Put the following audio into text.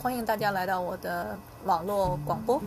欢迎大家来到我的网络广播。